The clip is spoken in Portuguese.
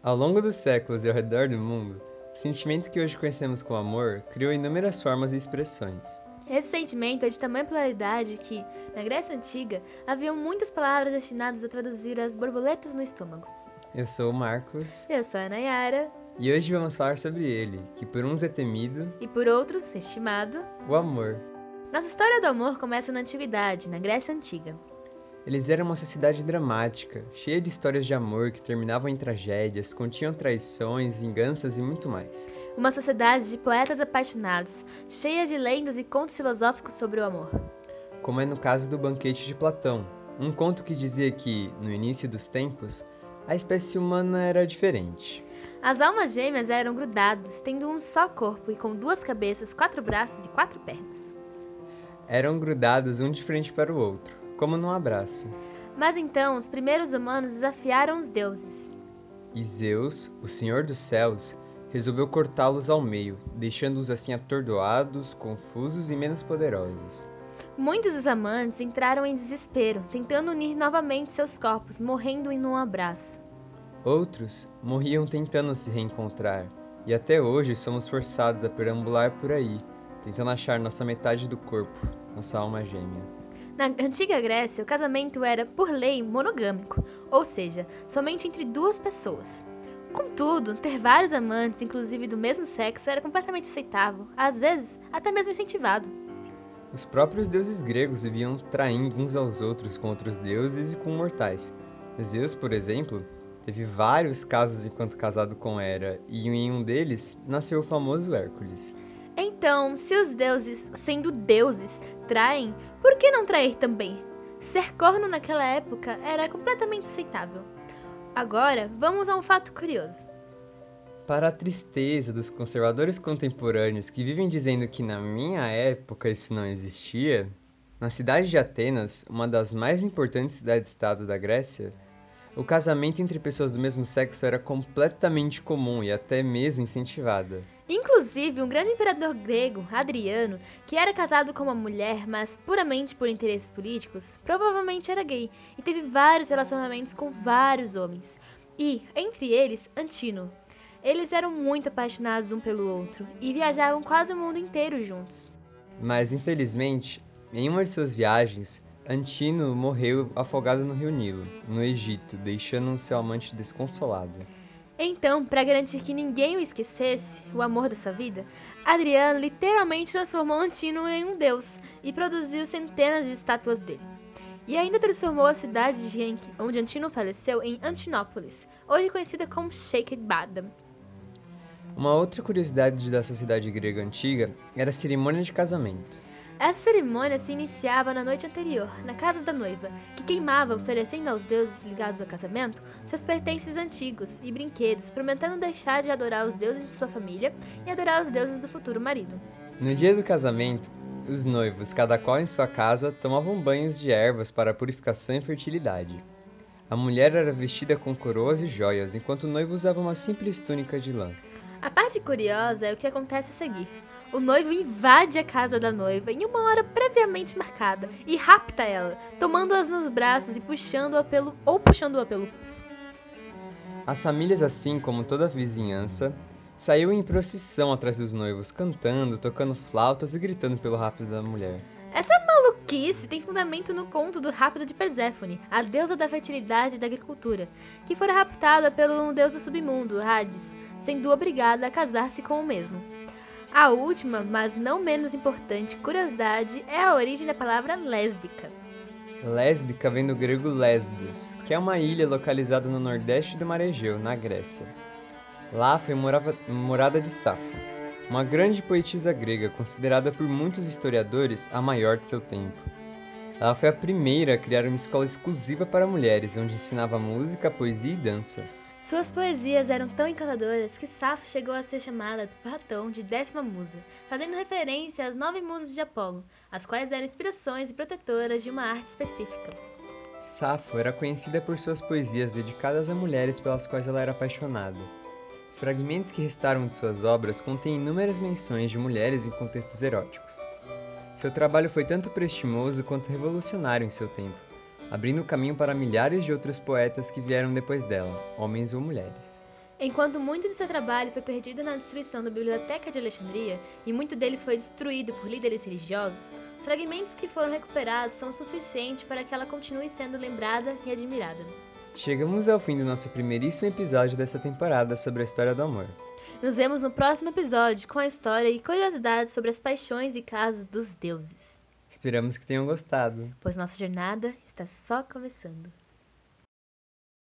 Ao longo dos séculos e ao redor do mundo, o sentimento que hoje conhecemos como amor criou inúmeras formas e expressões. Esse sentimento é de tamanha pluralidade que, na Grécia Antiga, haviam muitas palavras destinadas a traduzir as borboletas no estômago. Eu sou o Marcos Eu sou a Nayara e hoje vamos falar sobre ele, que por uns é temido, e, por outros, estimado. o amor. Nossa história do amor começa na Antiguidade, na Grécia Antiga. Eles eram uma sociedade dramática, cheia de histórias de amor que terminavam em tragédias, continham traições, vinganças e muito mais. Uma sociedade de poetas apaixonados, cheia de lendas e contos filosóficos sobre o amor. Como é no caso do Banquete de Platão, um conto que dizia que, no início dos tempos, a espécie humana era diferente. As almas gêmeas eram grudadas, tendo um só corpo e com duas cabeças, quatro braços e quatro pernas. Eram grudados um de frente para o outro, como num abraço. Mas então os primeiros humanos desafiaram os deuses. E Zeus, o Senhor dos Céus, resolveu cortá-los ao meio, deixando-os assim atordoados, confusos e menos poderosos. Muitos dos amantes entraram em desespero, tentando unir novamente seus corpos, morrendo em um abraço. Outros morriam tentando se reencontrar, e até hoje somos forçados a perambular por aí, tentando achar nossa metade do corpo, nossa alma gêmea. Na antiga Grécia, o casamento era, por lei, monogâmico, ou seja, somente entre duas pessoas. Contudo, ter vários amantes, inclusive do mesmo sexo, era completamente aceitável, às vezes até mesmo incentivado. Os próprios deuses gregos viviam traindo uns aos outros com outros deuses e com mortais. Zeus, por exemplo, teve vários casos enquanto casado com Hera, e em um deles nasceu o famoso Hércules. Então, se os deuses, sendo deuses, traem, por que não trair também? Ser corno naquela época era completamente aceitável. Agora, vamos a um fato curioso. Para a tristeza dos conservadores contemporâneos que vivem dizendo que na minha época isso não existia, na cidade de Atenas, uma das mais importantes cidades-estado da Grécia, o casamento entre pessoas do mesmo sexo era completamente comum e até mesmo incentivada. Inclusive, um grande imperador grego, Adriano, que era casado com uma mulher, mas puramente por interesses políticos, provavelmente era gay e teve vários relacionamentos com vários homens. E, entre eles, Antino. Eles eram muito apaixonados um pelo outro e viajavam quase o mundo inteiro juntos. Mas, infelizmente, em uma de suas viagens, Antino morreu afogado no rio Nilo, no Egito, deixando seu amante desconsolado. Então, para garantir que ninguém o esquecesse, o amor da sua vida, Adriano literalmente transformou Antino em um deus e produziu centenas de estátuas dele. E ainda transformou a cidade de Enki, onde Antino faleceu, em Antinópolis, hoje conhecida como Sheikh Badam. Uma outra curiosidade da sociedade grega antiga era a cerimônia de casamento. Essa cerimônia se iniciava na noite anterior, na casa da noiva, que queimava, oferecendo aos deuses ligados ao casamento seus pertences antigos e brinquedos, prometendo deixar de adorar os deuses de sua família e adorar os deuses do futuro marido. No dia do casamento, os noivos, cada qual em sua casa, tomavam banhos de ervas para purificação e fertilidade. A mulher era vestida com coroas e joias, enquanto o noivo usava uma simples túnica de lã. A parte curiosa é o que acontece a seguir. O noivo invade a casa da noiva em uma hora previamente marcada e rapta ela, tomando-as nos braços e puxando-a pelo ou puxando-a pelo pulso. As famílias, assim como toda a vizinhança, saíam em procissão atrás dos noivos, cantando, tocando flautas e gritando pelo rápido da mulher. Essa maluquice tem fundamento no conto do Rápido de Perséfone, a deusa da fertilidade e da agricultura, que fora raptada pelo deus do submundo, Hades, sendo obrigada a casar-se com o mesmo. A última, mas não menos importante curiosidade é a origem da palavra lésbica. Lésbica vem do grego Lesbos, que é uma ilha localizada no nordeste do Mar Egeu, na Grécia. Lá foi morava, morada de Safo, uma grande poetisa grega considerada por muitos historiadores a maior de seu tempo. Ela foi a primeira a criar uma escola exclusiva para mulheres, onde ensinava música, poesia e dança. Suas poesias eram tão encantadoras que Safo chegou a ser chamada por Platão de décima musa, fazendo referência às nove musas de Apolo, as quais eram inspirações e protetoras de uma arte específica. Safo era conhecida por suas poesias dedicadas a mulheres pelas quais ela era apaixonada. Os fragmentos que restaram de suas obras contêm inúmeras menções de mulheres em contextos eróticos. Seu trabalho foi tanto prestimoso quanto revolucionário em seu tempo, abrindo caminho para milhares de outros poetas que vieram depois dela, homens ou mulheres. Enquanto muito de seu trabalho foi perdido na destruição da Biblioteca de Alexandria e muito dele foi destruído por líderes religiosos, os fragmentos que foram recuperados são suficientes para que ela continue sendo lembrada e admirada. Chegamos ao fim do nosso primeiríssimo episódio dessa temporada sobre a história do amor. Nos vemos no próximo episódio com a história e curiosidades sobre as paixões e casos dos deuses. Esperamos que tenham gostado. Pois nossa jornada está só começando.